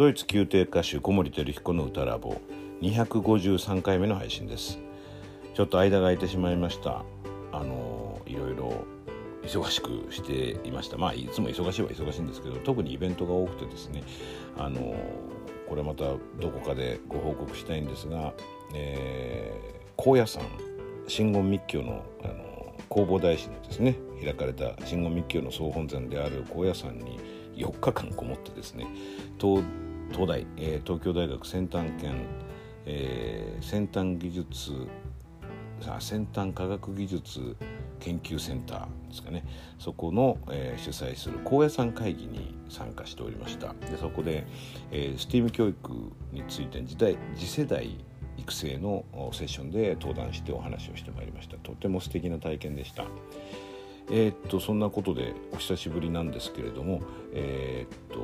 ドイツ宮廷歌手小森照彦の歌ラボ253回目の配信です。ちょっと間が空いてしまいました。あのいろいろ忙しくしていました。まあいつも忙しいは忙しいんですけど特にイベントが多くてですねあのこれまたどこかでご報告したいんですが、えー、高野山真言密教のあの弘法大師のですね開かれた真言密教の総本山である高野山に4日間こもってですね東東大、えー、東京大学先端研、えー、先端技術先端科学技術研究センターですかね。そこの、えー、主催する高野山会議に参加しておりました。でそこで、えー、STEAM 教育について時代次世代育成のセッションで登壇してお話をしてまいりました。とても素敵な体験でした。えー、っとそんなことでお久しぶりなんですけれどもえー、っと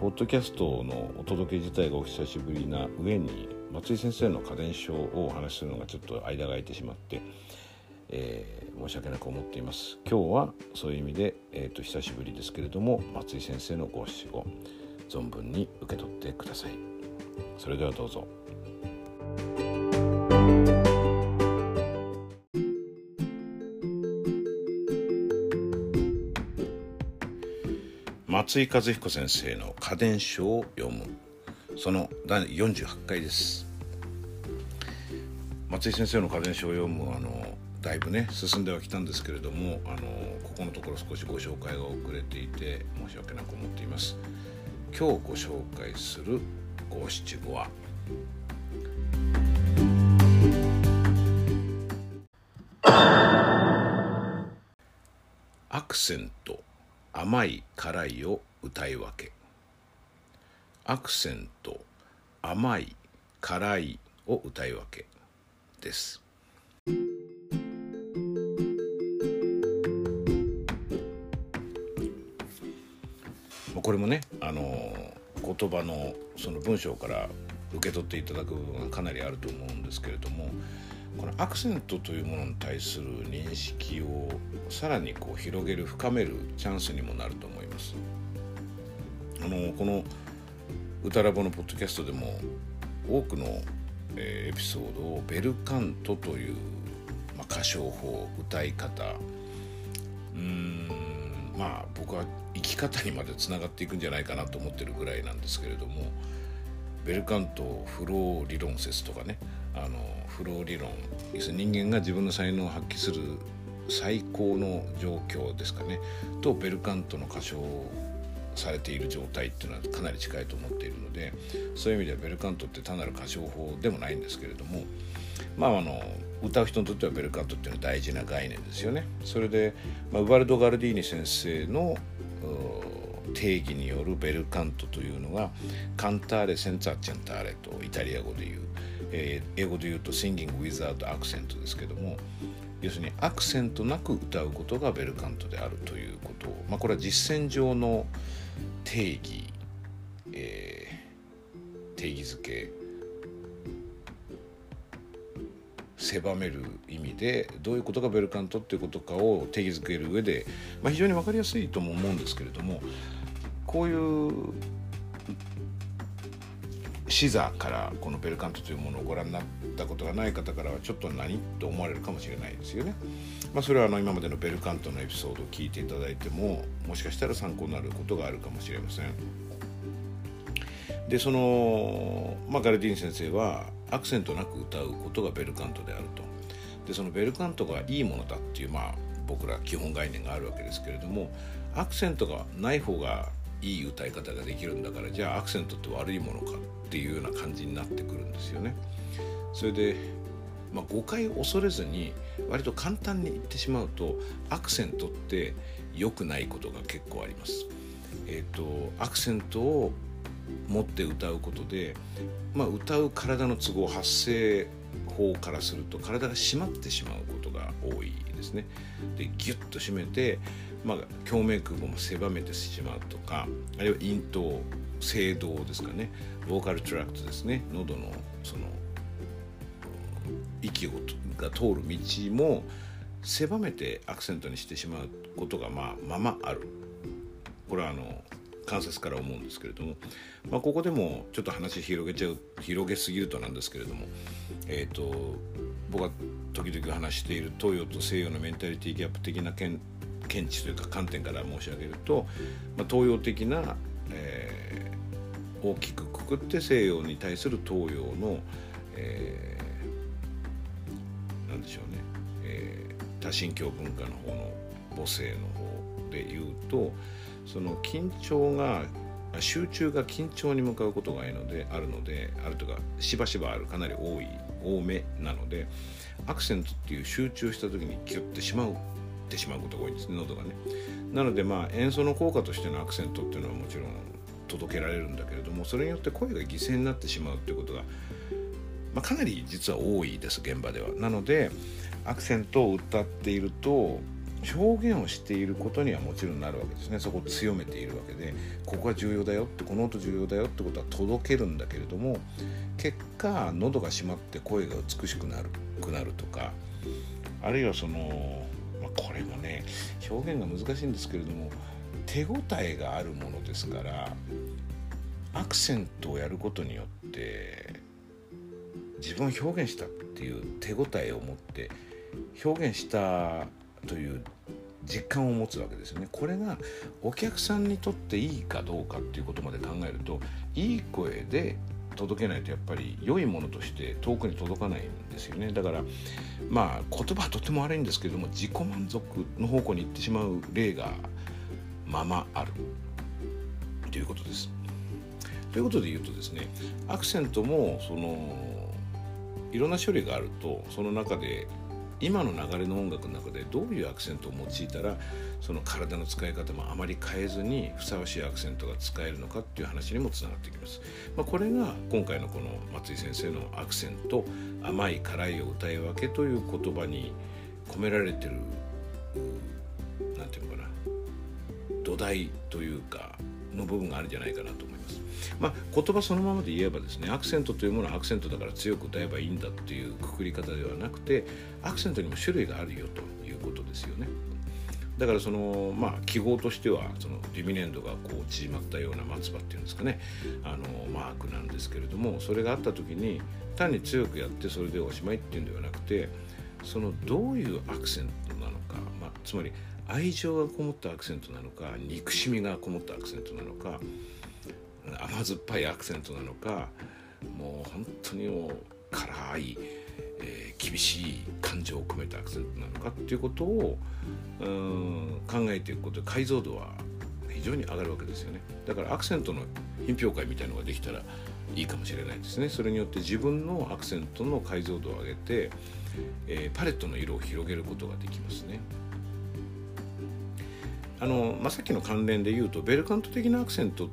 ポッドキャストのお届け自体がお久しぶりな上に松井先生の家電書をお話しするのがちょっと間が空いてしまって、えー、申し訳なく思っています。今日はそういう意味で、えーと、久しぶりですけれども松井先生のご指を存分に受け取ってください。それではどうぞ。松井和彦先生の家電書を読む。その第48回です。松井先生の家電書を読むあのだいぶね進んではきたんですけれどもあのここのところ少しご紹介が遅れていて申し訳なく思っています。今日ご紹介する五七五は。アクセント。甘い辛いを歌い分け。アクセント甘い辛いを歌い分けです。これもねあの言葉のその文章から受け取っていただく部分がかなりあると思うんですけれどもこのアクセントというものに対する認識をさらにこう広げる深めるチャンスにもなると思います。あのこの歌ラボのポッドキャストでも多くの、えー、エピソードをベルカントという、まあ、歌唱法歌い方うんまあ僕は生き方にまでつながっていくんじゃないかなと思ってるぐらいなんですけれどもベルカントフロー理論説とかねあのフロー理論要するに人間が自分の才能を発揮する最高の状況ですかねとベルカントの歌唱されている状態っていうのはかなり近いと思っているのでそういう意味ではベルカントって単なる歌唱法でもないんですけれどもまああの歌う人にとってはベルカントっていうのは大事な概念ですよね。それで、まあ、ウバルド・ガルディーニ先生の定義によるベルカントというのがカンターレ・センツァッチェンターレとイタリア語で言う、えー、英語で言うとシンギング・ウィザード・アクセントですけども要するにアクセントなく歌うことがベルカントであるということを、まあ、これは実践上の定義、えー、定義づけ狭める意味でどういうことがベルカントっていうことかを定義づける上で、まあ、非常に分かりやすいとも思うんですけれどもこういう視座からこのベルカントというものをご覧になったことがない方からはちょっと何と思われるかもしれないですよね。まあ、それはあの今までのベルカントのエピソードを聞いていただいてももしかしたら参考になることがあるかもしれません。でその、まあ、ガルディン先生はアクセントなく歌うことがベルカントであると。でそのベルカントがいいものだっていうまあ僕ら基本概念があるわけですけれどもアクセントがない方がいい歌い方ができるんだからじゃあアクセントって悪いものかっていうような感じになってくるんですよね。それで、まあ、誤解を恐れずに割と簡単に言ってしまうとアクセントって良くないことが結構あります。えーと、アクセントを持って歌うことで、まあ、歌う体の都合発声法からすると体が締まってしまうことが多いですね。でギュッと締めてまあ、共鳴空母も狭めてしまうとかあるいは咽頭声道ですかね。ボーカルトラクトですね。喉のその息が通る道も狭めてアクセントにしてしまうことがまあままある。これはあの関節から思うんですけれども、まあ、ここでもちょっと話広げちゃう広げすぎるとなんですけれども、えーと、僕が時々話している東洋と西洋のメンタリティーギャップ的な見見地というか観点から申し上げると、まあ、東洋的な、えー、大きくくくって西洋に対する東洋の、えー、なんでしょうね、えー、多神教文化の方の母性の方で言うとその緊張が集中が緊張に向かうことがあるのであるのであるとかしばしばあるかなり多い多めなのでアクセントっていう集中した時にキュッてしまうってしまうことが多いんですね喉がね。なのでまあ演奏の効果としてのアクセントっていうのはもちろん届けられるんだけれどもそれによって声が犠牲になってしまうっていうことが、まあ、かなり実は多いです現場では。なのでアクセントを歌っていると表現をしていることにはもちろんなるわけですね。そこを強めているわけでここが重要だよってこの音重要だよってことは届けるんだけれども結果喉が閉まって声が美しくなるくなるとかあるいはその、まあ、これもね表現が難しいんですけれども手応えがあるものですからアクセントをやることによって自分を表現したっていう手応えを持って表現したという実感を持つわけですよね。これがお客さんにとっていいかどうかっていうことまで考えるといい声で届けないとやっぱり良いものとして遠くに届かないんですよね。だからまあ言葉はとても悪いんですけれども自己満足の方向に行ってしまう例がままある。ということです。ということで言うとですねアクセントもそのいろんな処理があるとその中で今の流れの音楽の中でどういうアクセントを用いたらその体の使い方もあまり変えずにふさわしいアクセントが使えるのかっていう話にもつながってきます。まあ、これが今回のこの松井先生のアクセント甘い辛いを歌い分けという言葉に込められてる何て言うのかな土台というかの部分があるんじゃないかなと思います。まあ、言葉そのままで言えばですねアクセントというものはアクセントだから強く歌えばいいんだっていうくくり方ではなくてアクセントにも種類があるよということですよね。だからそのまあ記号としてはそのディミネンドがこう縮まったような松葉っていうんですかねあのマークなんですけれどもそれがあった時に単に強くやってそれでおしまいっていうんではなくてそのどういうアクセントなのか、まあ、つまり愛情がこもったアクセントなのか憎しみがこもったアクセントなのか甘酸っぱいアクセントなのかもう本当にもう辛い、えー、厳しい感情を込めたアクセントなのかっていうことをうん考えていくことで解像度は非常に上がるわけですよね。だからアクセントの品評会みたいのができたらいいかもしれないですね。それによって自分のアクセントの解像度を上げて、えー、パレットの色を広げることができますね。あの、まあ、さっきの関連で言うとベルカント的なアクセント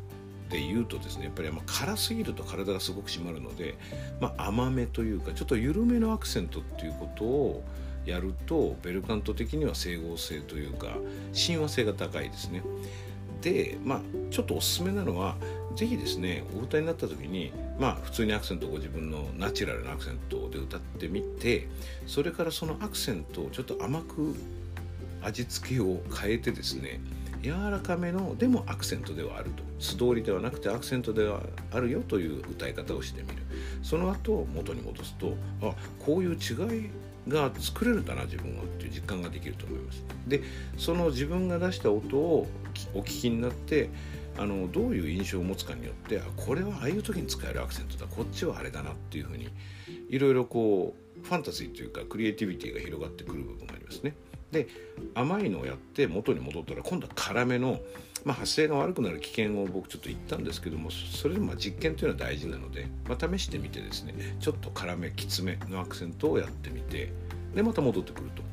で言うとですねやっぱり辛すぎると体がすごく締まるので、まあ、甘めというかちょっと緩めのアクセントっていうことをやるとベルカント的には整合性というか親和性が高いですね。でまあちょっとおすすめなのは是非ですねお歌いになった時にまあ普通にアクセントをご自分のナチュラルなアクセントで歌ってみてそれからそのアクセントをちょっと甘く味付けを変えてですね柔らかめのでもアクセントではあると。素通りではなくてアクセントではあるよという歌い方をしてみる。その後元に戻すとあこういう違いが作れるんだな自分はっていう実感ができると思います。でその自分が出した音をお聞きになってあのどういう印象を持つかによってあこれはああいう時に使えるアクセントだ。こっちはあれだなっていうふうにいろいろこうファンタジーというかクリエイティビティが広がってくる部分がありますね。で甘いのをやって元に戻ったら今度は辛めの、まあ、発生が悪くなる危険を僕ちょっと言ったんですけどもそれでも実験というのは大事なので、まあ、試してみてですねちょっと辛めきつめのアクセントをやってみてでまた戻ってくると。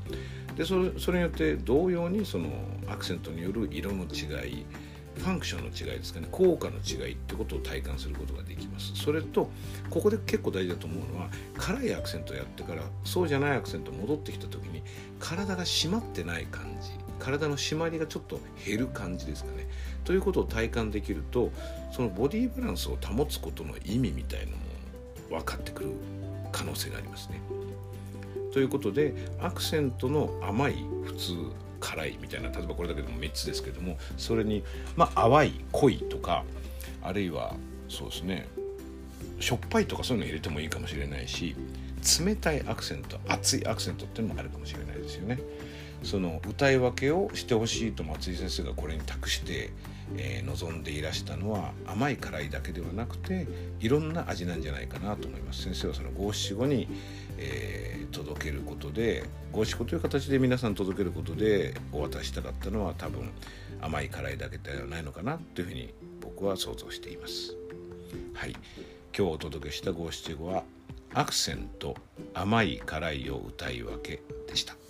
でそれそれによって同様にそのアクセントによる色の違いファンクションの違いですかね。効果の違いってことを体感することができます。それとここで結構大事だと思うのは辛いアクセントやってからそうじゃないアクセント戻ってきた時に体が締まってない感じ。体の締まりがちょっと減る感じですかね。ということを体感できるとそのボディーバランスを保つことの意味みたいなのも分かってくる可能性がありますね。ということでアクセントの甘い普通辛いみたいな例えばこれだけでも3つですけどもそれにまあ淡い濃いとかあるいはそうですねしょっぱいとかそういうの入れてもいいかもしれないし冷たいアクセント熱いアクセントっていうのもあるかもしれないですよね。その歌い分けをしてほしいと松井先生がこれに託して、えー、望んでいらしたのは甘い辛いだけではなくていろんな味なんじゃないかなと思います。先生はその五七五に、えー、届けることで五七五という形で皆さん届けることでお渡ししたかったのは多分甘い辛いだけではないのかなというふうに僕は想像しています。はい。今日お届けした五七五はアクセント甘い辛いを歌い分けでした。